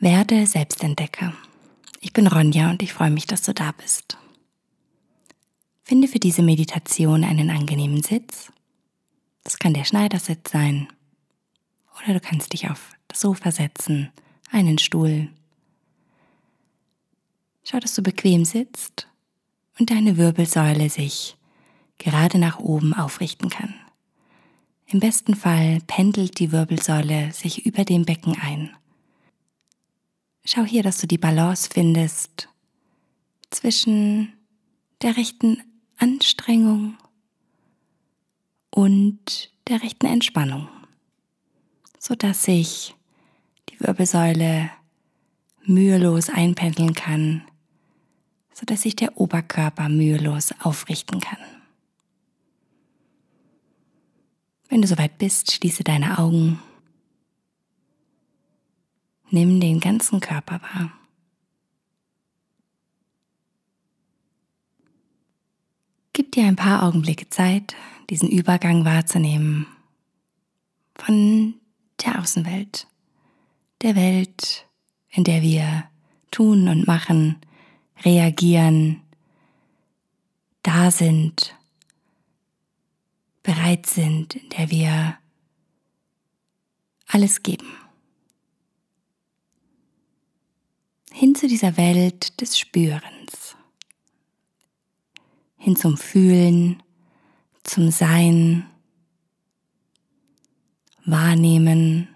Werde Selbstentdecker. Ich bin Ronja und ich freue mich, dass du da bist. Finde für diese Meditation einen angenehmen Sitz. Das kann der Schneidersitz sein. Oder du kannst dich auf das Sofa setzen, einen Stuhl. Schau, dass du bequem sitzt und deine Wirbelsäule sich gerade nach oben aufrichten kann. Im besten Fall pendelt die Wirbelsäule sich über dem Becken ein. Schau hier, dass du die Balance findest zwischen der rechten Anstrengung und der rechten Entspannung, so dass sich die Wirbelsäule mühelos einpendeln kann, so dass sich der Oberkörper mühelos aufrichten kann. Wenn du soweit bist, schließe deine Augen Nimm den ganzen Körper wahr. Gib dir ein paar Augenblicke Zeit, diesen Übergang wahrzunehmen von der Außenwelt, der Welt, in der wir tun und machen, reagieren, da sind, bereit sind, in der wir alles geben. Hin zu dieser Welt des Spürens, hin zum Fühlen, zum Sein, Wahrnehmen.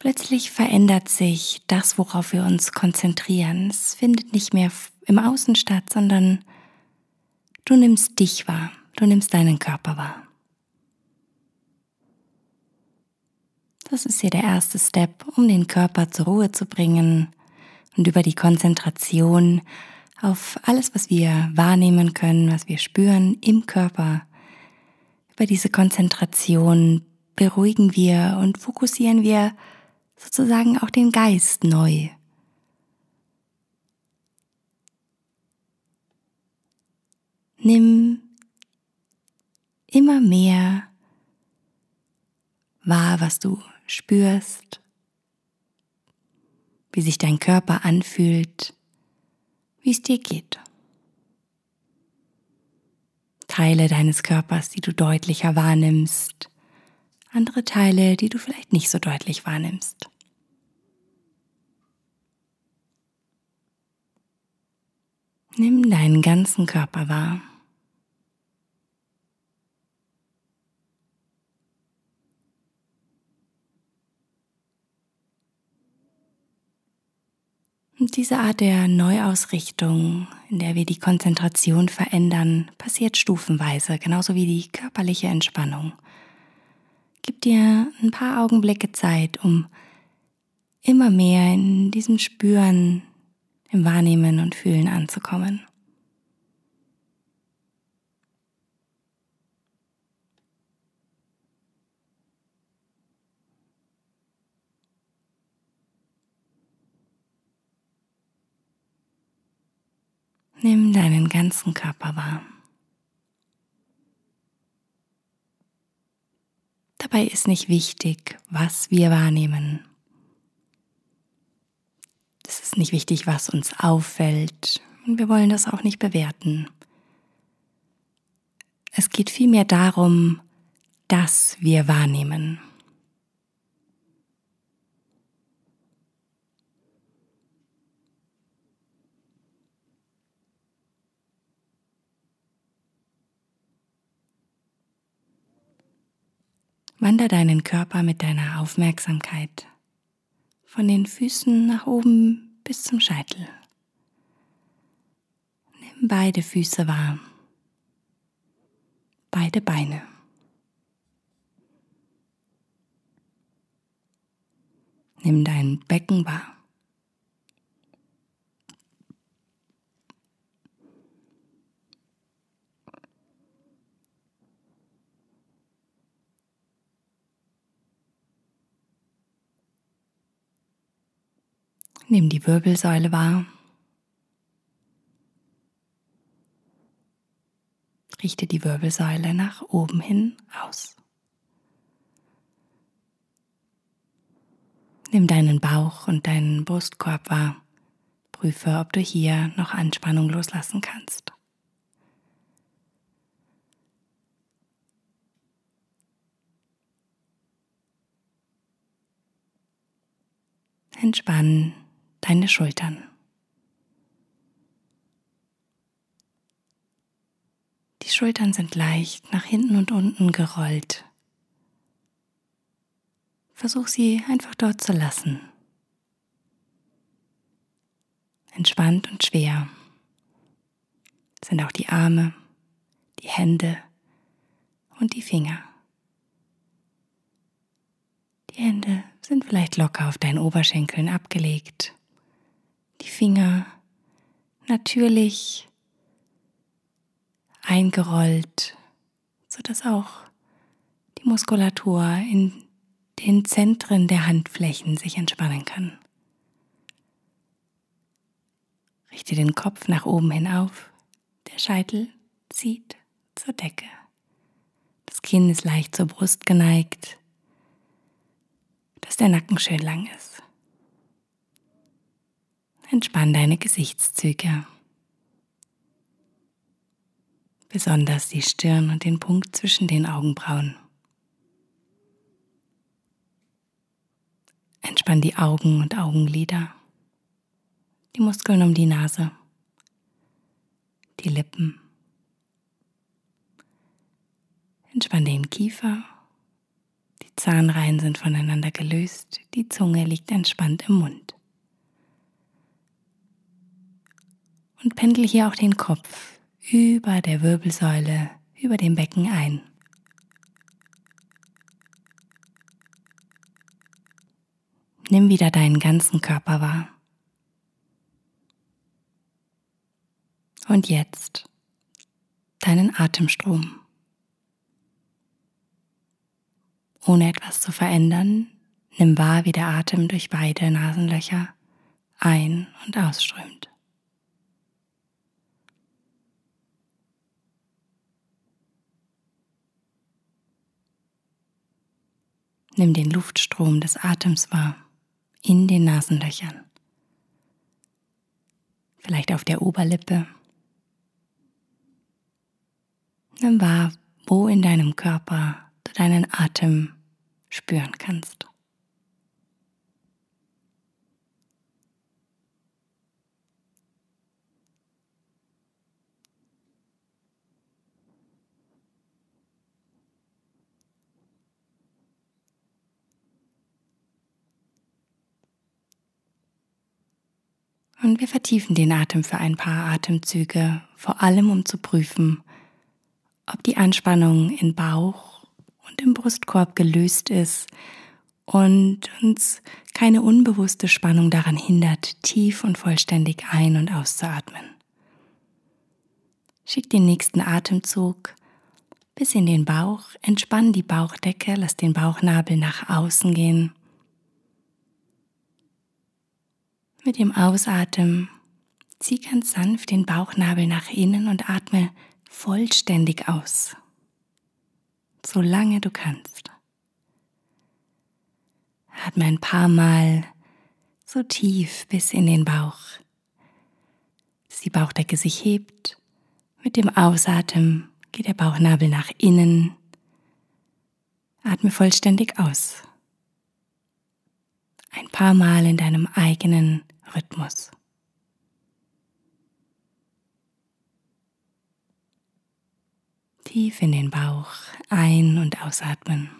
Plötzlich verändert sich das, worauf wir uns konzentrieren. Es findet nicht mehr im Außen statt, sondern du nimmst dich wahr, du nimmst deinen Körper wahr. Das ist hier der erste Step, um den Körper zur Ruhe zu bringen und über die Konzentration auf alles, was wir wahrnehmen können, was wir spüren im Körper. Über diese Konzentration beruhigen wir und fokussieren wir sozusagen auch den Geist neu. Nimm immer mehr wahr, was du spürst, wie sich dein Körper anfühlt, wie es dir geht. Teile deines Körpers, die du deutlicher wahrnimmst, andere Teile, die du vielleicht nicht so deutlich wahrnimmst. Nimm deinen ganzen Körper wahr. Und diese Art der Neuausrichtung, in der wir die Konzentration verändern, passiert stufenweise, genauso wie die körperliche Entspannung. Gib dir ein paar Augenblicke Zeit, um immer mehr in diesem Spüren, im Wahrnehmen und Fühlen anzukommen. Nimm deinen ganzen Körper wahr. Dabei ist nicht wichtig, was wir wahrnehmen. Es ist nicht wichtig, was uns auffällt und wir wollen das auch nicht bewerten. Es geht vielmehr darum, dass wir wahrnehmen. Wander deinen Körper mit deiner Aufmerksamkeit von den Füßen nach oben bis zum Scheitel. Nimm beide Füße wahr, beide Beine. Nimm dein Becken wahr. Nimm die Wirbelsäule wahr. Richte die Wirbelsäule nach oben hin aus. Nimm deinen Bauch und deinen Brustkorb wahr. Prüfe, ob du hier noch Anspannung loslassen kannst. Entspann deine Schultern. Die Schultern sind leicht nach hinten und unten gerollt. Versuch sie einfach dort zu lassen. Entspannt und schwer sind auch die Arme, die Hände und die Finger. Die Hände sind vielleicht locker auf deinen Oberschenkeln abgelegt. Die Finger natürlich eingerollt, sodass auch die Muskulatur in den Zentren der Handflächen sich entspannen kann. Richte den Kopf nach oben hinauf, der Scheitel zieht zur Decke. Das Kinn ist leicht zur Brust geneigt, dass der Nacken schön lang ist. Entspann deine Gesichtszüge, besonders die Stirn und den Punkt zwischen den Augenbrauen. Entspann die Augen und Augenlider, die Muskeln um die Nase, die Lippen. Entspann den Kiefer Zahnreihen sind voneinander gelöst, die Zunge liegt entspannt im Mund. Und pendel hier auch den Kopf über der Wirbelsäule, über dem Becken ein. Nimm wieder deinen ganzen Körper wahr. Und jetzt deinen Atemstrom. Ohne etwas zu verändern, nimm wahr, wie der Atem durch beide Nasenlöcher ein- und ausströmt. Nimm den Luftstrom des Atems wahr in den Nasenlöchern, vielleicht auf der Oberlippe. Nimm wahr, wo in deinem Körper du deinen Atem spüren kannst. Und wir vertiefen den Atem für ein paar Atemzüge, vor allem um zu prüfen, ob die Anspannung in Bauch und im Brustkorb gelöst ist und uns keine unbewusste Spannung daran hindert, tief und vollständig ein- und auszuatmen. Schick den nächsten Atemzug bis in den Bauch, entspann die Bauchdecke, lass den Bauchnabel nach außen gehen. Mit dem Ausatmen zieh ganz sanft den Bauchnabel nach innen und atme vollständig aus solange du kannst. Atme ein paar Mal so tief bis in den Bauch, dass die Bauchdecke sich hebt. Mit dem Ausatmen geht der Bauchnabel nach innen. Atme vollständig aus. Ein paar Mal in deinem eigenen Rhythmus. Tief in den Bauch ein- und ausatmen.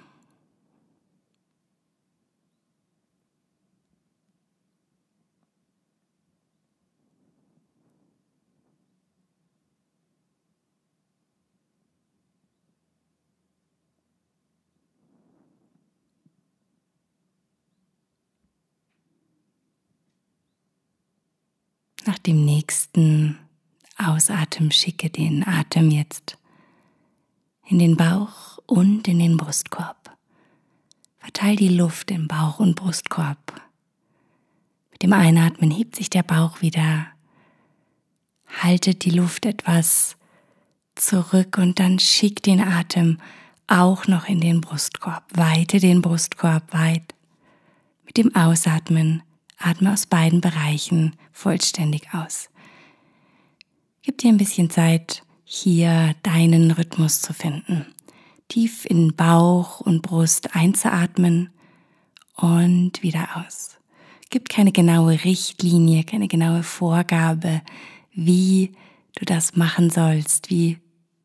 Nach dem nächsten Ausatmen schicke den Atem jetzt in den Bauch und in den Brustkorb. Verteil die Luft im Bauch und Brustkorb. Mit dem Einatmen hebt sich der Bauch wieder. Haltet die Luft etwas zurück und dann schickt den Atem auch noch in den Brustkorb. Weite den Brustkorb weit. Mit dem Ausatmen atme aus beiden Bereichen vollständig aus. Gib dir ein bisschen Zeit, hier deinen Rhythmus zu finden. Tief in Bauch und Brust einzuatmen und wieder aus. Gibt keine genaue Richtlinie, keine genaue Vorgabe, wie du das machen sollst, wie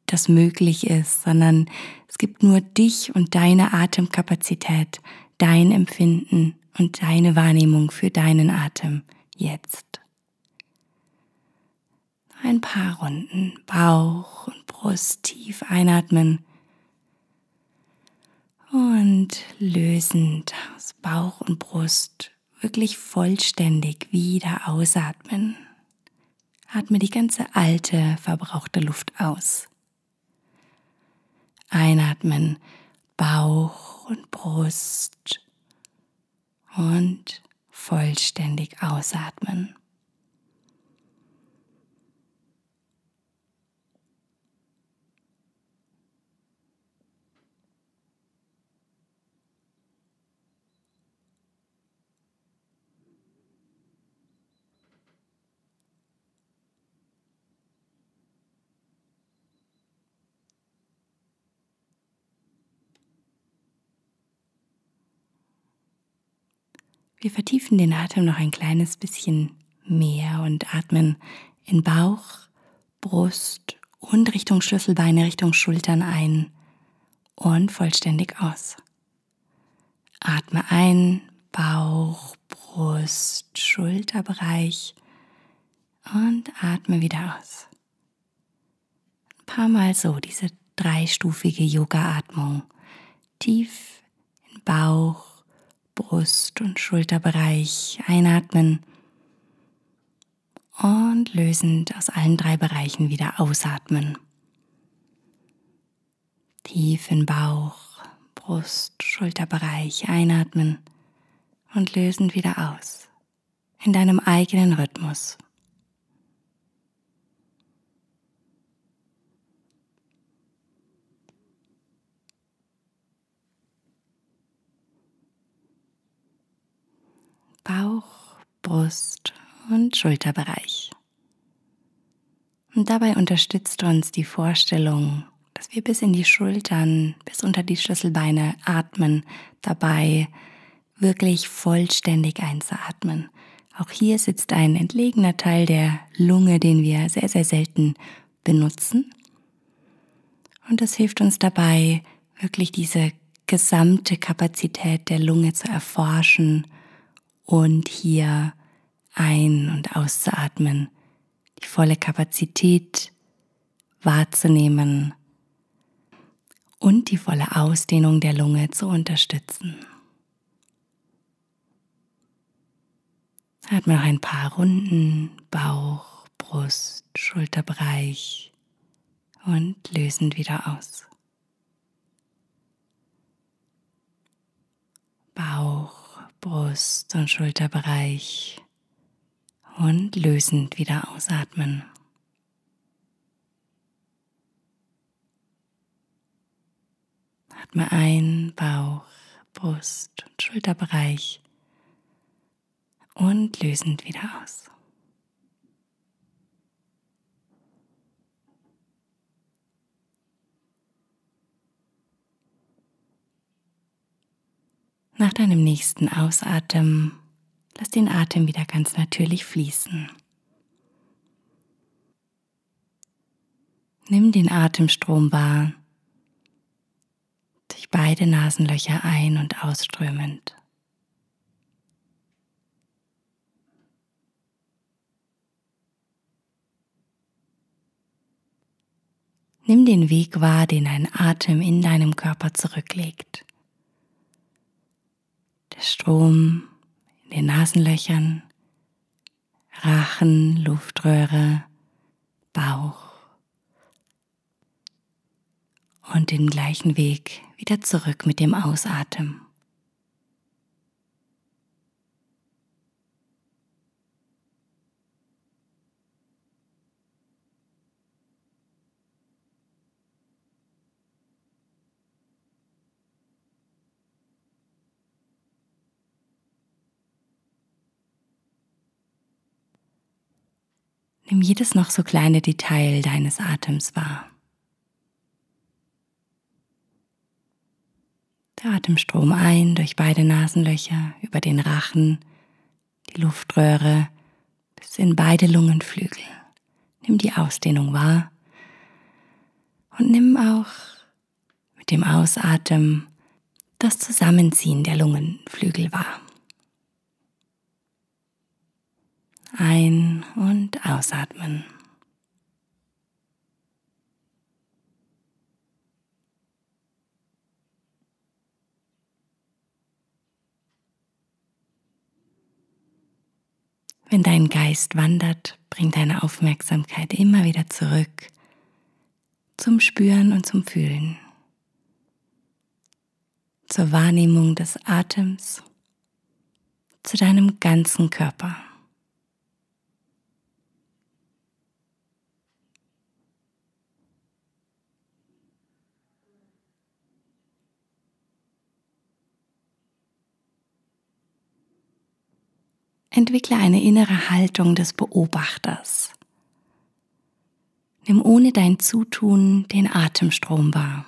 das möglich ist, sondern es gibt nur dich und deine Atemkapazität, dein Empfinden und deine Wahrnehmung für deinen Atem jetzt. Ein paar Runden Bauch und Brust tief einatmen und lösend aus Bauch und Brust wirklich vollständig wieder ausatmen. Atme die ganze alte, verbrauchte Luft aus. Einatmen, Bauch und Brust und vollständig ausatmen. Wir vertiefen den Atem noch ein kleines bisschen mehr und atmen in Bauch, Brust und Richtung Schlüsselbeine, Richtung Schultern ein und vollständig aus. Atme ein, Bauch, Brust, Schulterbereich und atme wieder aus. Ein paar Mal so diese dreistufige Yoga-Atmung. Tief in Bauch, Brust- und Schulterbereich einatmen und lösend aus allen drei Bereichen wieder ausatmen. Tief in Bauch, Brust, Schulterbereich einatmen und lösend wieder aus. In deinem eigenen Rhythmus. Bauch, Brust und Schulterbereich. Und dabei unterstützt uns die Vorstellung, dass wir bis in die Schultern, bis unter die Schlüsselbeine atmen, dabei wirklich vollständig einzuatmen. Auch hier sitzt ein entlegener Teil der Lunge, den wir sehr, sehr selten benutzen. Und das hilft uns dabei, wirklich diese gesamte Kapazität der Lunge zu erforschen und hier ein- und auszuatmen, die volle Kapazität wahrzunehmen und die volle Ausdehnung der Lunge zu unterstützen. Atme noch ein paar Runden, Bauch, Brust, Schulterbereich und lösend wieder aus. Bauch, Brust- und Schulterbereich und lösend wieder ausatmen. Atme ein, Bauch, Brust- und Schulterbereich und lösend wieder aus. Nach deinem nächsten Ausatmen lass den Atem wieder ganz natürlich fließen. Nimm den Atemstrom wahr, durch beide Nasenlöcher ein- und ausströmend. Nimm den Weg wahr, den ein Atem in deinem Körper zurücklegt. Strom in den Nasenlöchern, Rachen, Luftröhre, Bauch und den gleichen Weg wieder zurück mit dem Ausatmen. Nimm jedes noch so kleine Detail deines Atems wahr. Der Atemstrom ein durch beide Nasenlöcher, über den Rachen, die Luftröhre bis in beide Lungenflügel. Nimm die Ausdehnung wahr und nimm auch mit dem Ausatmen das Zusammenziehen der Lungenflügel wahr. Ein- und ausatmen. Wenn dein Geist wandert, bring deine Aufmerksamkeit immer wieder zurück zum Spüren und zum Fühlen, zur Wahrnehmung des Atems, zu deinem ganzen Körper. Entwickle eine innere Haltung des Beobachters. Nimm ohne dein Zutun den Atemstrom wahr.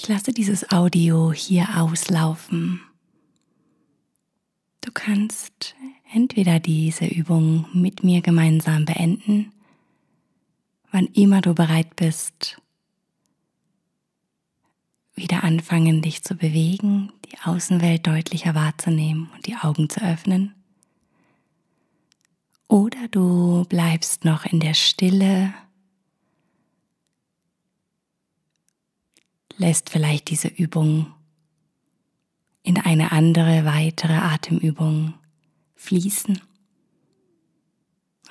Ich lasse dieses Audio hier auslaufen. Du kannst entweder diese Übung mit mir gemeinsam beenden, wann immer du bereit bist, wieder anfangen, dich zu bewegen, die Außenwelt deutlicher wahrzunehmen und die Augen zu öffnen. Oder du bleibst noch in der Stille lässt vielleicht diese Übung in eine andere, weitere Atemübung fließen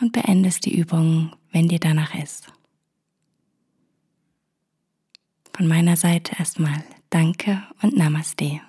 und beendest die Übung, wenn dir danach ist. Von meiner Seite erstmal Danke und Namaste.